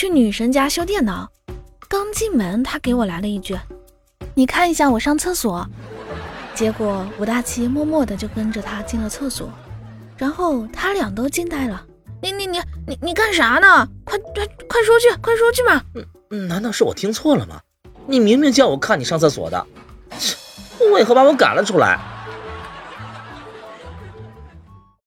去女神家修电脑。刚进门，他给我来了一句：“你看一下我上厕所。”结果吴大奇默默的就跟着他进了厕所，然后他俩都惊呆了：“你你你你你干啥呢？快快快说去，快说去嘛！”难道是我听错了吗？你明明叫我看你上厕所的，为何把我赶了出来？